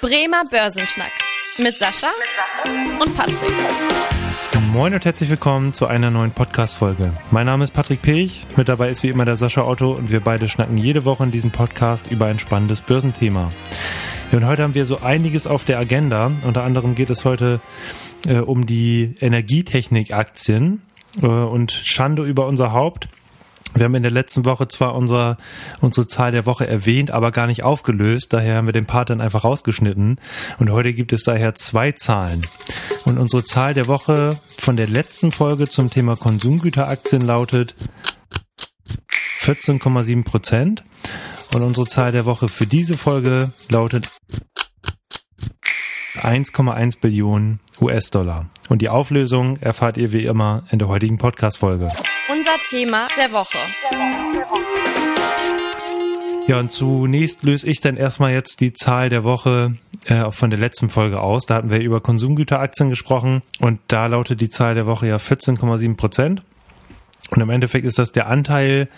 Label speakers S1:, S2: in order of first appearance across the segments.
S1: Bremer Börsenschnack mit Sascha und Patrick.
S2: Moin und herzlich willkommen zu einer neuen Podcast-Folge. Mein Name ist Patrick Pech, mit dabei ist wie immer der Sascha Otto und wir beide schnacken jede Woche in diesem Podcast über ein spannendes Börsenthema. Und heute haben wir so einiges auf der Agenda. Unter anderem geht es heute äh, um die Energietechnik-Aktien äh, und Schande über unser Haupt. Wir haben in der letzten Woche zwar unser, unsere Zahl der Woche erwähnt, aber gar nicht aufgelöst. Daher haben wir den Part dann einfach rausgeschnitten. Und heute gibt es daher zwei Zahlen. Und unsere Zahl der Woche von der letzten Folge zum Thema Konsumgüteraktien lautet 14,7 Prozent. Und unsere Zahl der Woche für diese Folge lautet 1,1 Billionen US-Dollar. Und die Auflösung erfahrt ihr wie immer in der heutigen Podcast-Folge.
S1: Unser Thema der Woche.
S2: Ja, und zunächst löse ich dann erstmal jetzt die Zahl der Woche äh, von der letzten Folge aus. Da hatten wir über Konsumgüteraktien gesprochen und da lautet die Zahl der Woche ja 14,7 Prozent. Und im Endeffekt ist das der Anteil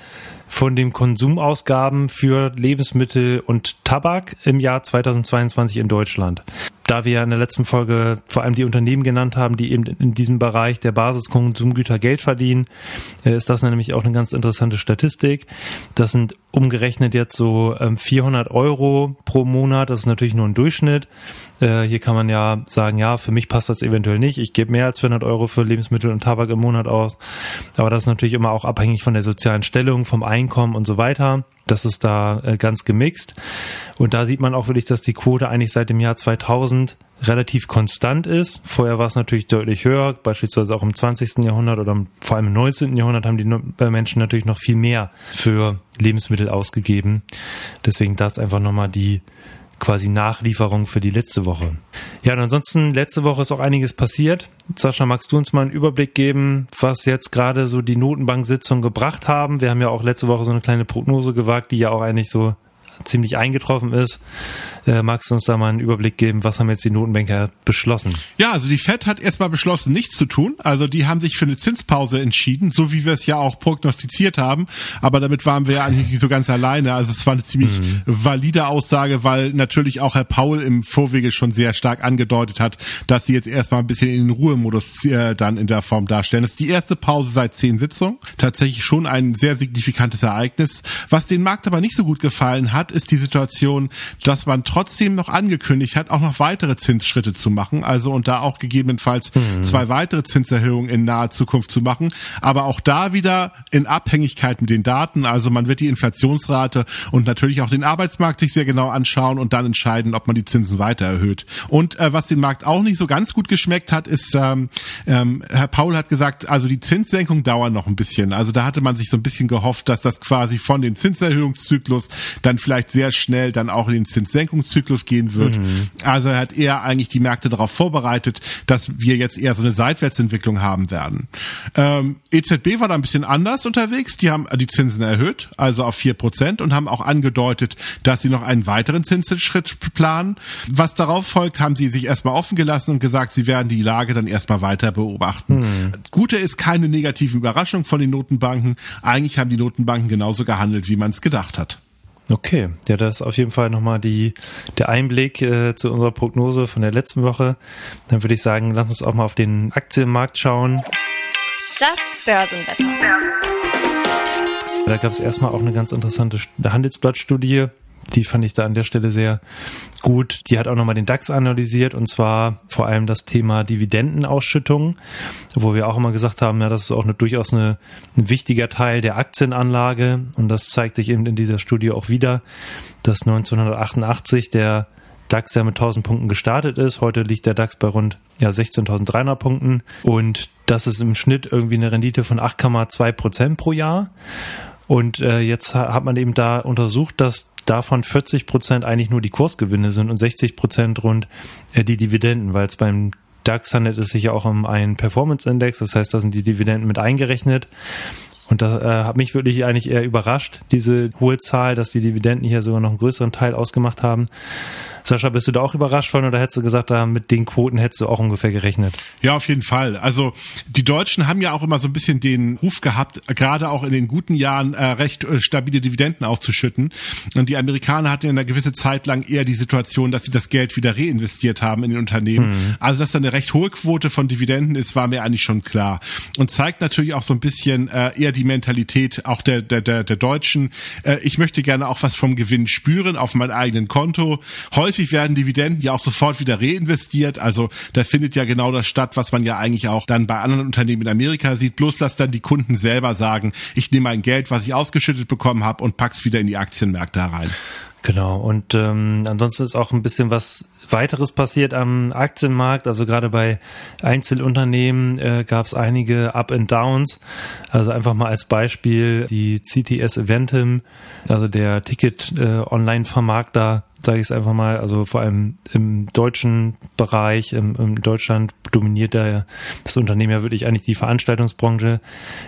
S2: von den Konsumausgaben für Lebensmittel und Tabak im Jahr 2022 in Deutschland da wir ja in der letzten Folge vor allem die Unternehmen genannt haben, die eben in diesem Bereich der Basiskonsumgüter Geld verdienen, äh, ist das nämlich auch eine ganz interessante Statistik. Das sind umgerechnet jetzt so 400 ähm, Euro pro Monat. Das ist natürlich nur ein Durchschnitt. Äh, hier kann man ja sagen, ja, für mich passt das eventuell nicht. Ich gebe mehr als 400 Euro für Lebensmittel und Tabak im Monat aus. Aber das ist natürlich immer auch abhängig von der sozialen Stellung, vom Einkommen und so weiter. Das ist da äh, ganz gemixt. Und da sieht man auch wirklich, dass die Quote eigentlich seit dem Jahr 2000 relativ konstant ist. Vorher war es natürlich deutlich höher, beispielsweise auch im 20. Jahrhundert oder vor allem im 19. Jahrhundert haben die Menschen natürlich noch viel mehr für Lebensmittel ausgegeben. Deswegen das einfach nochmal die quasi Nachlieferung für die letzte Woche. Ja, und ansonsten, letzte Woche ist auch einiges passiert. Sascha, magst du uns mal einen Überblick geben, was jetzt gerade so die Notenbank-Sitzung gebracht haben? Wir haben ja auch letzte Woche so eine kleine Prognose gewagt, die ja auch eigentlich so ziemlich eingetroffen ist. Äh, magst du uns da mal einen Überblick geben, was haben jetzt die Notenbanker beschlossen?
S3: Ja, also die Fed hat erstmal beschlossen, nichts zu tun. Also die haben sich für eine Zinspause entschieden, so wie wir es ja auch prognostiziert haben. Aber damit waren wir ja eigentlich nicht so ganz alleine. Also es war eine ziemlich mhm. valide Aussage, weil natürlich auch Herr Paul im Vorwege schon sehr stark angedeutet hat, dass sie jetzt erstmal ein bisschen in den Ruhemodus äh, dann in der Form darstellen. Das ist die erste Pause seit zehn Sitzungen. Tatsächlich schon ein sehr signifikantes Ereignis. Was den Markt aber nicht so gut gefallen hat, ist die Situation, dass man trotzdem noch angekündigt hat, auch noch weitere Zinsschritte zu machen, also und da auch gegebenenfalls mhm. zwei weitere Zinserhöhungen in naher Zukunft zu machen, aber auch da wieder in Abhängigkeit mit den Daten, also man wird die Inflationsrate und natürlich auch den Arbeitsmarkt sich sehr genau anschauen und dann entscheiden, ob man die Zinsen weiter erhöht. Und äh, was den Markt auch nicht so ganz gut geschmeckt hat, ist, ähm, ähm, Herr Paul hat gesagt, also die Zinssenkung dauert noch ein bisschen. Also da hatte man sich so ein bisschen gehofft, dass das quasi von dem Zinserhöhungszyklus dann vielleicht sehr schnell dann auch in den Zinssenkung Entwicklungszyklus gehen wird. Mhm. Also er hat eher eigentlich die Märkte darauf vorbereitet, dass wir jetzt eher so eine Seitwärtsentwicklung haben werden. Ähm, EZB war da ein bisschen anders unterwegs. Die haben die Zinsen erhöht, also auf vier Prozent und haben auch angedeutet, dass sie noch einen weiteren Zinsschritt planen. Was darauf folgt, haben sie sich erstmal offen gelassen und gesagt, sie werden die Lage dann erstmal weiter beobachten. Mhm. Gute ist keine negativen Überraschungen von den Notenbanken. Eigentlich haben die Notenbanken genauso gehandelt, wie man es gedacht hat.
S2: Okay, ja, das ist auf jeden Fall nochmal die, der Einblick äh, zu unserer Prognose von der letzten Woche. Dann würde ich sagen, lass uns auch mal auf den Aktienmarkt schauen.
S1: Das Börsenwetter.
S2: Da gab es erstmal auch eine ganz interessante Handelsblattstudie die fand ich da an der Stelle sehr gut. Die hat auch nochmal den DAX analysiert und zwar vor allem das Thema Dividendenausschüttung, wo wir auch immer gesagt haben, ja, das ist auch eine, durchaus eine, ein wichtiger Teil der Aktienanlage und das zeigt sich eben in dieser Studie auch wieder, dass 1988 der DAX ja mit 1000 Punkten gestartet ist. Heute liegt der DAX bei rund ja, 16.300 Punkten und das ist im Schnitt irgendwie eine Rendite von 8,2 Prozent pro Jahr. Und äh, jetzt hat man eben da untersucht, dass davon 40 Prozent eigentlich nur die Kursgewinne sind und 60 Prozent rund äh, die Dividenden, weil es beim DAX handelt es sich ja auch um einen Performance-Index, das heißt, da sind die Dividenden mit eingerechnet. Und das äh, hat mich wirklich eigentlich eher überrascht, diese hohe Zahl, dass die Dividenden hier sogar noch einen größeren Teil ausgemacht haben. Sascha, bist du da auch überrascht von oder hättest du gesagt, da mit den Quoten hättest du auch ungefähr gerechnet?
S3: Ja, auf jeden Fall. Also die Deutschen haben ja auch immer so ein bisschen den Ruf gehabt, gerade auch in den guten Jahren äh, recht äh, stabile Dividenden auszuschütten. Und die Amerikaner hatten ja eine gewisse Zeit lang eher die Situation, dass sie das Geld wieder reinvestiert haben in den Unternehmen. Mhm. Also dass da eine recht hohe Quote von Dividenden ist, war mir eigentlich schon klar. Und zeigt natürlich auch so ein bisschen äh, eher die Mentalität auch der, der, der, der Deutschen. Äh, ich möchte gerne auch was vom Gewinn spüren auf meinem eigenen Konto. Häufig werden Dividenden ja auch sofort wieder reinvestiert. Also da findet ja genau das statt, was man ja eigentlich auch dann bei anderen Unternehmen in Amerika sieht. Bloß, dass dann die Kunden selber sagen, ich nehme mein Geld, was ich ausgeschüttet bekommen habe und pack's wieder in die Aktienmärkte herein.
S2: Genau, und ähm, ansonsten ist auch ein bisschen was weiteres passiert am Aktienmarkt. Also gerade bei Einzelunternehmen äh, gab es einige Up and Downs. Also einfach mal als Beispiel die CTS Eventim, also der Ticket-Online-Vermarkter, äh, sage ich es einfach mal, also vor allem im deutschen Bereich, im, im Deutschland dominiert da das Unternehmen ja wirklich eigentlich die Veranstaltungsbranche.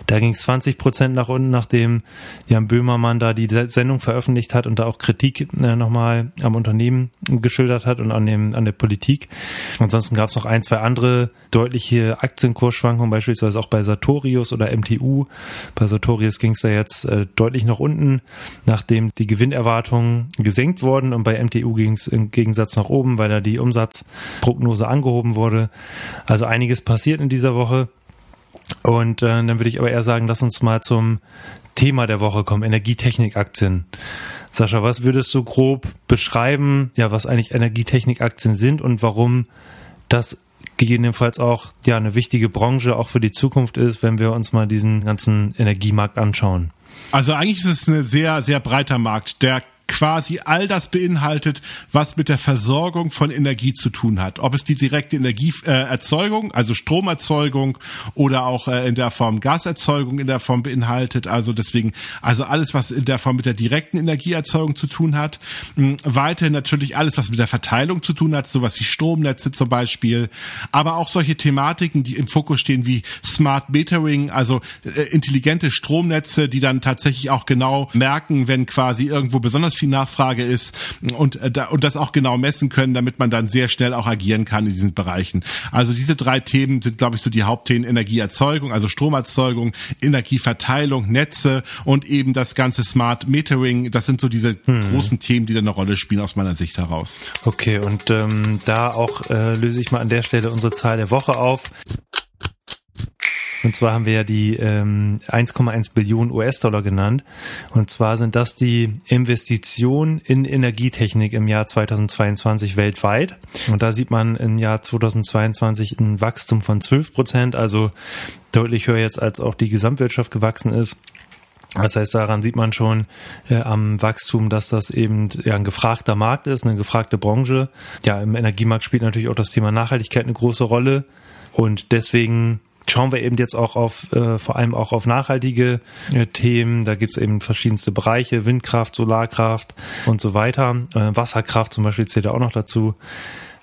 S2: Da ging es 20 Prozent nach unten, nachdem Jan Böhmermann da die Sendung veröffentlicht hat und da auch Kritik äh, nochmal am Unternehmen geschildert hat und an dem an der Politik. Ansonsten gab es noch ein, zwei andere deutliche Aktienkursschwankungen, beispielsweise auch bei Sartorius oder MTU. Bei Sartorius ging es ja jetzt äh, deutlich nach unten, nachdem die Gewinnerwartungen gesenkt wurden und bei MTU ging es im Gegensatz nach oben, weil da die Umsatzprognose angehoben wurde. Also einiges passiert in dieser Woche. Und äh, dann würde ich aber eher sagen, lass uns mal zum Thema der Woche kommen, Energietechnikaktien. Sascha, was würdest du grob beschreiben, ja, was eigentlich Energietechnikaktien sind und warum das gegebenenfalls auch ja eine wichtige Branche auch für die Zukunft ist, wenn wir uns mal diesen ganzen Energiemarkt anschauen?
S3: Also eigentlich ist es ein sehr, sehr breiter Markt, der quasi all das beinhaltet, was mit der Versorgung von Energie zu tun hat. Ob es die direkte Energieerzeugung, also Stromerzeugung oder auch äh, in der Form Gaserzeugung in der Form beinhaltet. Also deswegen, also alles, was in der Form mit der direkten Energieerzeugung zu tun hat. Hm, weiterhin natürlich alles, was mit der Verteilung zu tun hat, sowas wie Stromnetze zum Beispiel. Aber auch solche Thematiken, die im Fokus stehen wie Smart Metering, also äh, intelligente Stromnetze, die dann tatsächlich auch genau merken, wenn quasi irgendwo besonders viel Nachfrage ist und, äh, und das auch genau messen können, damit man dann sehr schnell auch agieren kann in diesen Bereichen. Also diese drei Themen sind, glaube ich, so die Hauptthemen Energieerzeugung, also Stromerzeugung, Energieverteilung, Netze und eben das ganze Smart Metering. Das sind so diese hm. großen Themen, die da eine Rolle spielen aus meiner Sicht heraus.
S2: Okay, und ähm, da auch äh, löse ich mal an der Stelle unsere Zahl der Woche auf. Und zwar haben wir ja die ähm, 1,1 Billionen US-Dollar genannt. Und zwar sind das die Investitionen in Energietechnik im Jahr 2022 weltweit. Und da sieht man im Jahr 2022 ein Wachstum von 12 Prozent, also deutlich höher jetzt als auch die Gesamtwirtschaft gewachsen ist. Das heißt, daran sieht man schon äh, am Wachstum, dass das eben ja ein gefragter Markt ist, eine gefragte Branche. Ja, im Energiemarkt spielt natürlich auch das Thema Nachhaltigkeit eine große Rolle. Und deswegen schauen wir eben jetzt auch auf, äh, vor allem auch auf nachhaltige äh, Themen. Da gibt es eben verschiedenste Bereiche, Windkraft, Solarkraft und so weiter. Äh, Wasserkraft zum Beispiel zählt da auch noch dazu.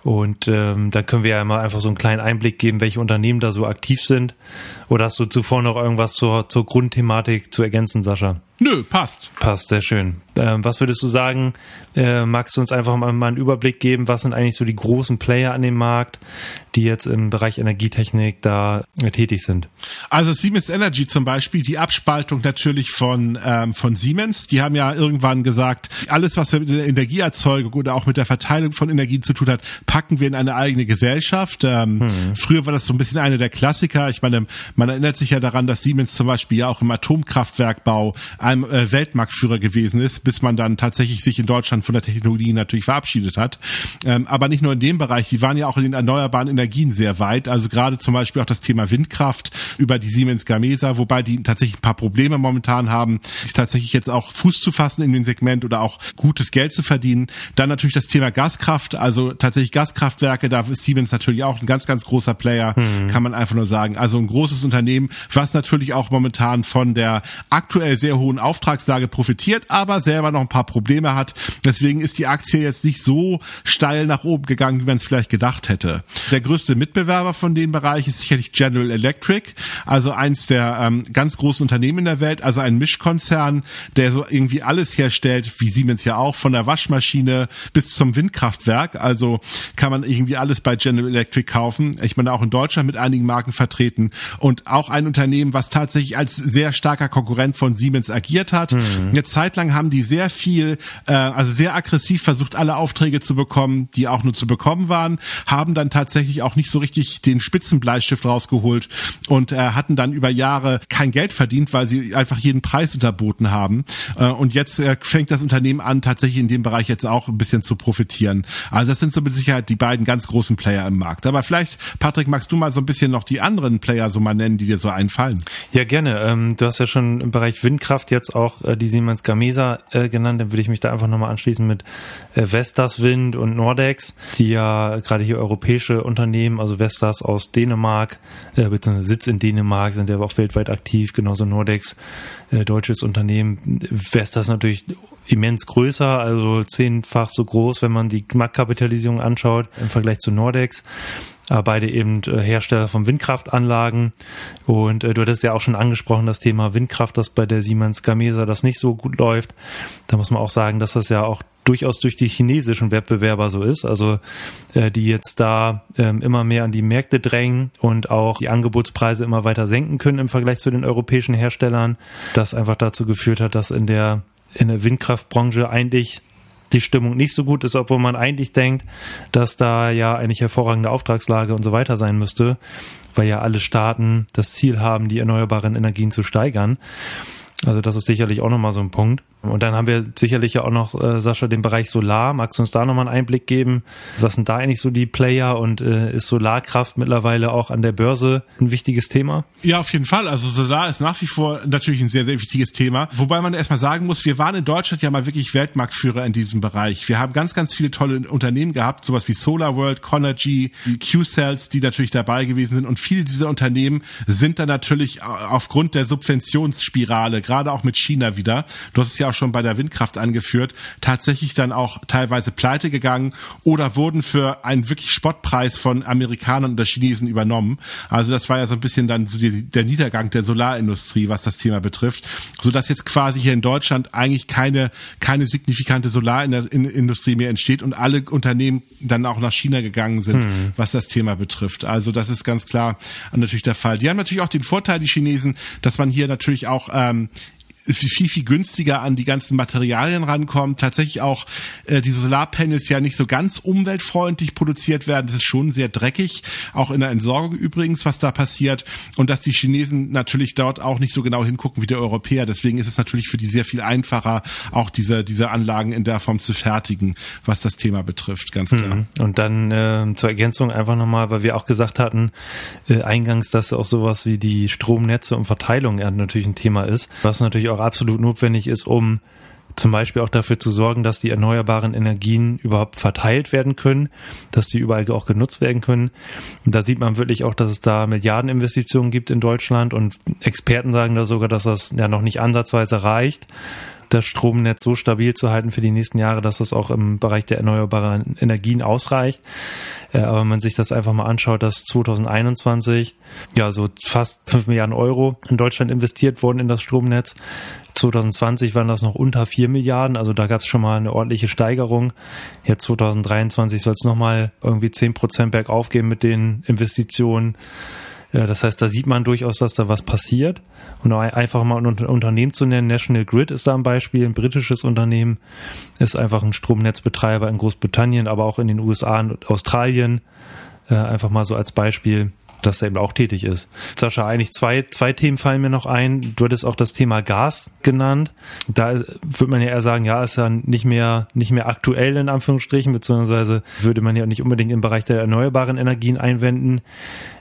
S2: Und ähm, dann können wir ja mal einfach so einen kleinen Einblick geben, welche Unternehmen da so aktiv sind. Oder hast du zuvor noch irgendwas zur, zur Grundthematik zu ergänzen, Sascha?
S3: Nö, passt.
S2: Passt, sehr schön. Ähm, was würdest du sagen? Äh, magst du uns einfach mal, mal einen Überblick geben? Was sind eigentlich so die großen Player an dem Markt, die jetzt im Bereich Energietechnik da äh, tätig sind?
S3: Also Siemens Energy zum Beispiel, die Abspaltung natürlich von, ähm, von Siemens. Die haben ja irgendwann gesagt, alles, was mit der Energieerzeugung oder auch mit der Verteilung von Energie zu tun hat, packen wir in eine eigene Gesellschaft. Ähm, hm. Früher war das so ein bisschen eine der Klassiker. Ich meine, man erinnert sich ja daran, dass Siemens zum Beispiel ja auch im Atomkraftwerkbau ein äh, Weltmarktführer gewesen ist bis man dann tatsächlich sich in Deutschland von der Technologie natürlich verabschiedet hat. Ähm, aber nicht nur in dem Bereich, die waren ja auch in den erneuerbaren Energien sehr weit. Also gerade zum Beispiel auch das Thema Windkraft über die Siemens Gamesa, wobei die tatsächlich ein paar Probleme momentan haben, tatsächlich jetzt auch Fuß zu fassen in dem Segment oder auch gutes Geld zu verdienen. Dann natürlich das Thema Gaskraft, also tatsächlich Gaskraftwerke, da ist Siemens natürlich auch ein ganz, ganz großer Player, mhm. kann man einfach nur sagen. Also ein großes Unternehmen, was natürlich auch momentan von der aktuell sehr hohen Auftragslage profitiert, aber selber noch ein paar Probleme hat. Deswegen ist die Aktie jetzt nicht so steil nach oben gegangen, wie man es vielleicht gedacht hätte. Der größte Mitbewerber von dem Bereich ist sicherlich General Electric, also eins der ähm, ganz großen Unternehmen in der Welt, also ein Mischkonzern, der so irgendwie alles herstellt, wie Siemens ja auch, von der Waschmaschine bis zum Windkraftwerk. Also kann man irgendwie alles bei General Electric kaufen. Ich meine auch in Deutschland mit einigen Marken vertreten und auch ein Unternehmen, was tatsächlich als sehr starker Konkurrent von Siemens agiert hat. Mhm. Eine Zeit lang haben die sehr viel, äh, also sehr aggressiv versucht, alle Aufträge zu bekommen, die auch nur zu bekommen waren, haben dann tatsächlich auch nicht so richtig den Spitzenbleistift rausgeholt und äh, hatten dann über Jahre kein Geld verdient, weil sie einfach jeden Preis unterboten haben. Äh, und jetzt äh, fängt das Unternehmen an, tatsächlich in dem Bereich jetzt auch ein bisschen zu profitieren. Also das sind so mit Sicherheit die beiden ganz großen Player im Markt. Aber vielleicht, Patrick, magst du mal so ein bisschen noch die anderen Player so mal nennen, die dir so einfallen?
S2: Ja, gerne. Ähm, du hast ja schon im Bereich Windkraft jetzt auch äh, die Siemens Gamesa äh, genannt. Dann würde ich mich da einfach nochmal anschließen mit äh, Vestas Wind und Nordex, die ja gerade hier europäische Unternehmen, also Vestas aus Dänemark, beziehungsweise Sitz in Dänemark, sind ja auch weltweit aktiv, genauso Nordex, deutsches Unternehmen. Vestas natürlich immens größer, also zehnfach so groß, wenn man die Marktkapitalisierung anschaut im Vergleich zu Nordex. Aber beide eben äh, Hersteller von Windkraftanlagen. Und äh, du hattest ja auch schon angesprochen, das Thema Windkraft, das bei der Siemens Gamesa das nicht so gut läuft. Da muss man auch sagen, dass das ja auch durchaus durch die chinesischen Wettbewerber so ist, also äh, die jetzt da ähm, immer mehr an die Märkte drängen und auch die Angebotspreise immer weiter senken können im Vergleich zu den europäischen Herstellern, das einfach dazu geführt hat, dass in der in der Windkraftbranche eigentlich die Stimmung nicht so gut ist, obwohl man eigentlich denkt, dass da ja eigentlich hervorragende Auftragslage und so weiter sein müsste, weil ja alle Staaten das Ziel haben, die erneuerbaren Energien zu steigern. Also das ist sicherlich auch nochmal so ein Punkt. Und dann haben wir sicherlich ja auch noch, äh, Sascha, den Bereich Solar. Magst du uns da nochmal einen Einblick geben? Was sind da eigentlich so die Player und äh, ist Solarkraft mittlerweile auch an der Börse ein wichtiges Thema?
S3: Ja, auf jeden Fall. Also Solar ist nach wie vor natürlich ein sehr, sehr wichtiges Thema. Wobei man erstmal sagen muss, wir waren in Deutschland ja mal wirklich Weltmarktführer in diesem Bereich. Wir haben ganz, ganz viele tolle Unternehmen gehabt, sowas wie Solar World, Conergy, Q-Cells, die natürlich dabei gewesen sind. Und viele dieser Unternehmen sind dann natürlich aufgrund der Subventionsspirale, gerade auch mit China wieder. Du hast es ja auch schon bei der Windkraft angeführt, tatsächlich dann auch teilweise pleite gegangen oder wurden für einen wirklich Spottpreis von Amerikanern oder Chinesen übernommen. Also das war ja so ein bisschen dann so die, der Niedergang der Solarindustrie, was das Thema betrifft, so dass jetzt quasi hier in Deutschland eigentlich keine keine signifikante Solarindustrie mehr entsteht und alle Unternehmen dann auch nach China gegangen sind, hm. was das Thema betrifft. Also das ist ganz klar natürlich der Fall. Die haben natürlich auch den Vorteil, die Chinesen, dass man hier natürlich auch ähm, viel, viel günstiger an die ganzen Materialien rankommt. Tatsächlich auch äh, diese Solarpanels ja nicht so ganz umweltfreundlich produziert werden. Das ist schon sehr dreckig, auch in der Entsorgung übrigens, was da passiert. Und dass die Chinesen natürlich dort auch nicht so genau hingucken wie der Europäer. Deswegen ist es natürlich für die sehr viel einfacher, auch diese, diese Anlagen in der Form zu fertigen, was das Thema betrifft, ganz klar. Mhm.
S2: Und dann äh, zur Ergänzung einfach nochmal, weil wir auch gesagt hatten, äh, eingangs, dass auch sowas wie die Stromnetze und Verteilung natürlich ein Thema ist, was natürlich auch absolut notwendig ist, um zum Beispiel auch dafür zu sorgen, dass die erneuerbaren Energien überhaupt verteilt werden können, dass die überall auch genutzt werden können. Und da sieht man wirklich auch, dass es da Milliardeninvestitionen gibt in Deutschland und Experten sagen da sogar, dass das ja noch nicht ansatzweise reicht, das Stromnetz so stabil zu halten für die nächsten Jahre, dass das auch im Bereich der erneuerbaren Energien ausreicht. Äh, aber wenn man sich das einfach mal anschaut, dass 2021 ja so fast 5 Milliarden Euro in Deutschland investiert wurden in das Stromnetz. 2020 waren das noch unter 4 Milliarden, also da gab es schon mal eine ordentliche Steigerung. Jetzt 2023 soll es nochmal irgendwie 10 Prozent bergauf gehen mit den Investitionen. Das heißt, da sieht man durchaus, dass da was passiert. Und einfach mal ein Unternehmen zu nennen, National Grid ist da ein Beispiel, ein britisches Unternehmen, ist einfach ein Stromnetzbetreiber in Großbritannien, aber auch in den USA und Australien. Äh, einfach mal so als Beispiel dass er eben auch tätig ist. Sascha, eigentlich zwei, zwei Themen fallen mir noch ein. Du hattest auch das Thema Gas genannt. Da würde man ja eher sagen, ja, ist ja nicht mehr, nicht mehr aktuell in Anführungsstrichen, beziehungsweise würde man ja nicht unbedingt im Bereich der erneuerbaren Energien einwenden.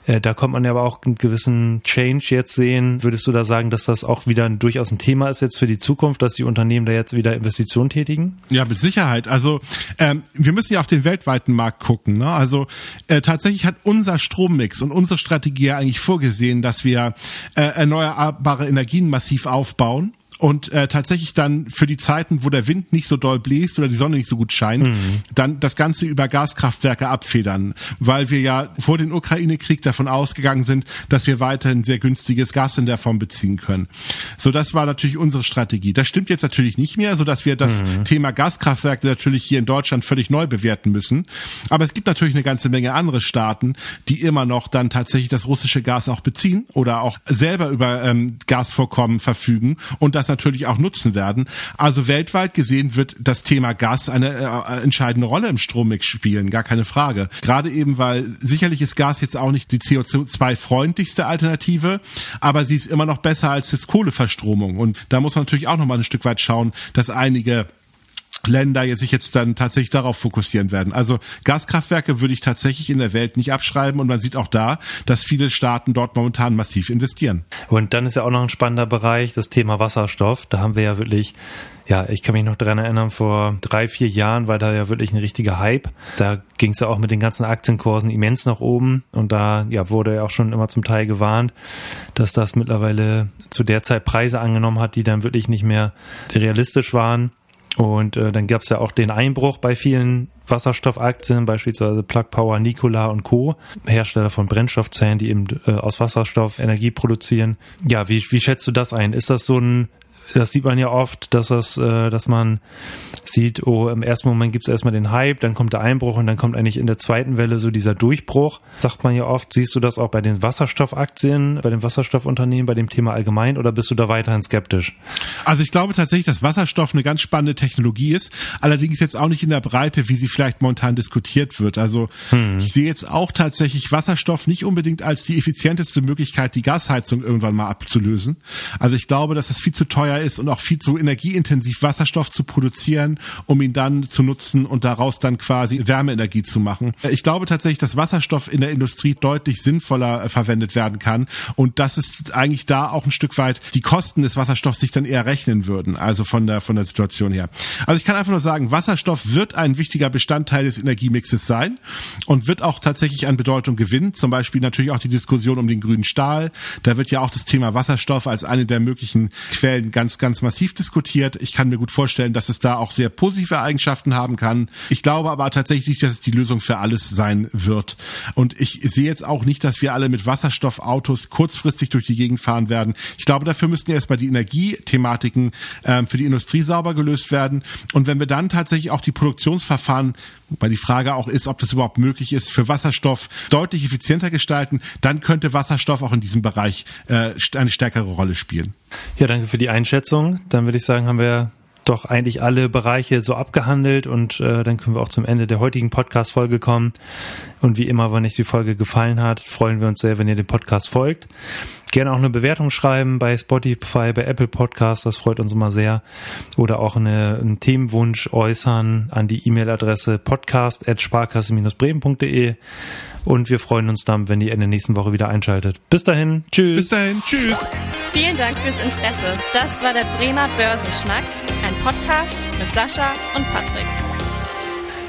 S2: Äh, da kommt man ja aber auch einen gewissen Change jetzt sehen. Würdest du da sagen, dass das auch wieder ein, durchaus ein Thema ist jetzt für die Zukunft, dass die Unternehmen da jetzt wieder Investitionen tätigen?
S3: Ja, mit Sicherheit. Also ähm, wir müssen ja auf den weltweiten Markt gucken. Ne? Also äh, tatsächlich hat unser Strommix und unsere Strategie ja eigentlich vorgesehen, dass wir äh, erneuerbare Energien massiv aufbauen und äh, tatsächlich dann für die Zeiten, wo der Wind nicht so doll bläst oder die Sonne nicht so gut scheint, mhm. dann das Ganze über Gaskraftwerke abfedern, weil wir ja vor dem Ukraine-Krieg davon ausgegangen sind, dass wir weiterhin sehr günstiges Gas in der Form beziehen können. So, das war natürlich unsere Strategie. Das stimmt jetzt natürlich nicht mehr, so dass wir das mhm. Thema Gaskraftwerke natürlich hier in Deutschland völlig neu bewerten müssen. Aber es gibt natürlich eine ganze Menge andere Staaten, die immer noch dann tatsächlich das russische Gas auch beziehen oder auch selber über ähm, Gasvorkommen verfügen und das natürlich auch nutzen werden. Also weltweit gesehen wird das Thema Gas eine äh, entscheidende Rolle im Strommix spielen, gar keine Frage. Gerade eben, weil sicherlich ist Gas jetzt auch nicht die CO2-freundlichste Alternative, aber sie ist immer noch besser als jetzt Kohleverstromung. Und da muss man natürlich auch noch mal ein Stück weit schauen, dass einige Länder sich jetzt dann tatsächlich darauf fokussieren werden. Also Gaskraftwerke würde ich tatsächlich in der Welt nicht abschreiben und man sieht auch da, dass viele Staaten dort momentan massiv investieren.
S2: Und dann ist ja auch noch ein spannender Bereich das Thema Wasserstoff. Da haben wir ja wirklich ja, ich kann mich noch daran erinnern, vor drei, vier Jahren war da ja wirklich ein richtiger Hype. Da ging es ja auch mit den ganzen Aktienkursen immens nach oben und da ja, wurde ja auch schon immer zum Teil gewarnt, dass das mittlerweile zu der Zeit Preise angenommen hat, die dann wirklich nicht mehr realistisch waren. Und äh, dann gab es ja auch den Einbruch bei vielen Wasserstoffaktien, beispielsweise Plug Power, Nikola und Co., Hersteller von Brennstoffzellen, die eben äh, aus Wasserstoff Energie produzieren. Ja, wie, wie schätzt du das ein? Ist das so ein das sieht man ja oft, dass das, äh, dass man sieht, oh, im ersten Moment gibt es erstmal den Hype, dann kommt der Einbruch und dann kommt eigentlich in der zweiten Welle so dieser Durchbruch. Sagt man ja oft, siehst du das auch bei den Wasserstoffaktien, bei den Wasserstoffunternehmen, bei dem Thema allgemein oder bist du da weiterhin skeptisch?
S3: Also ich glaube tatsächlich, dass Wasserstoff eine ganz spannende Technologie ist, allerdings jetzt auch nicht in der Breite, wie sie vielleicht momentan diskutiert wird. Also hm. ich sehe jetzt auch tatsächlich Wasserstoff nicht unbedingt als die effizienteste Möglichkeit, die Gasheizung irgendwann mal abzulösen. Also ich glaube, dass es viel zu teuer ist und auch viel zu energieintensiv Wasserstoff zu produzieren, um ihn dann zu nutzen und daraus dann quasi Wärmeenergie zu machen. Ich glaube tatsächlich, dass Wasserstoff in der Industrie deutlich sinnvoller äh, verwendet werden kann und dass es eigentlich da auch ein Stück weit die Kosten des Wasserstoffs sich dann eher rechnen würden, also von der von der Situation her. Also ich kann einfach nur sagen, Wasserstoff wird ein wichtiger Bestandteil des Energiemixes sein und wird auch tatsächlich an Bedeutung gewinnen. Zum Beispiel natürlich auch die Diskussion um den grünen Stahl. Da wird ja auch das Thema Wasserstoff als eine der möglichen Quellen ganz ganz, ganz massiv diskutiert. Ich kann mir gut vorstellen, dass es da auch sehr positive Eigenschaften haben kann. Ich glaube aber tatsächlich, dass es die Lösung für alles sein wird. Und ich sehe jetzt auch nicht, dass wir alle mit Wasserstoffautos kurzfristig durch die Gegend fahren werden. Ich glaube, dafür müssten erstmal die Energiethematiken ähm, für die Industrie sauber gelöst werden. Und wenn wir dann tatsächlich auch die Produktionsverfahren weil die Frage auch ist, ob das überhaupt möglich ist, für Wasserstoff deutlich effizienter gestalten, dann könnte Wasserstoff auch in diesem Bereich äh, eine stärkere Rolle spielen.
S2: Ja, danke für die Einschätzung. Dann würde ich sagen, haben wir doch eigentlich alle Bereiche so abgehandelt und äh, dann können wir auch zum Ende der heutigen Podcast-Folge kommen. Und wie immer, wenn euch die Folge gefallen hat, freuen wir uns sehr, wenn ihr dem Podcast folgt. Gerne auch eine Bewertung schreiben bei Spotify, bei Apple Podcasts, das freut uns immer sehr. Oder auch eine, einen Themenwunsch äußern an die E-Mail-Adresse podcast.sparkasse-bremen.de. Und wir freuen uns dann, wenn ihr in der nächsten Woche wieder einschaltet. Bis dahin, tschüss.
S3: Bis dahin, tschüss.
S1: Vielen Dank fürs Interesse. Das war der Bremer Börsenschnack, ein Podcast mit Sascha und Patrick.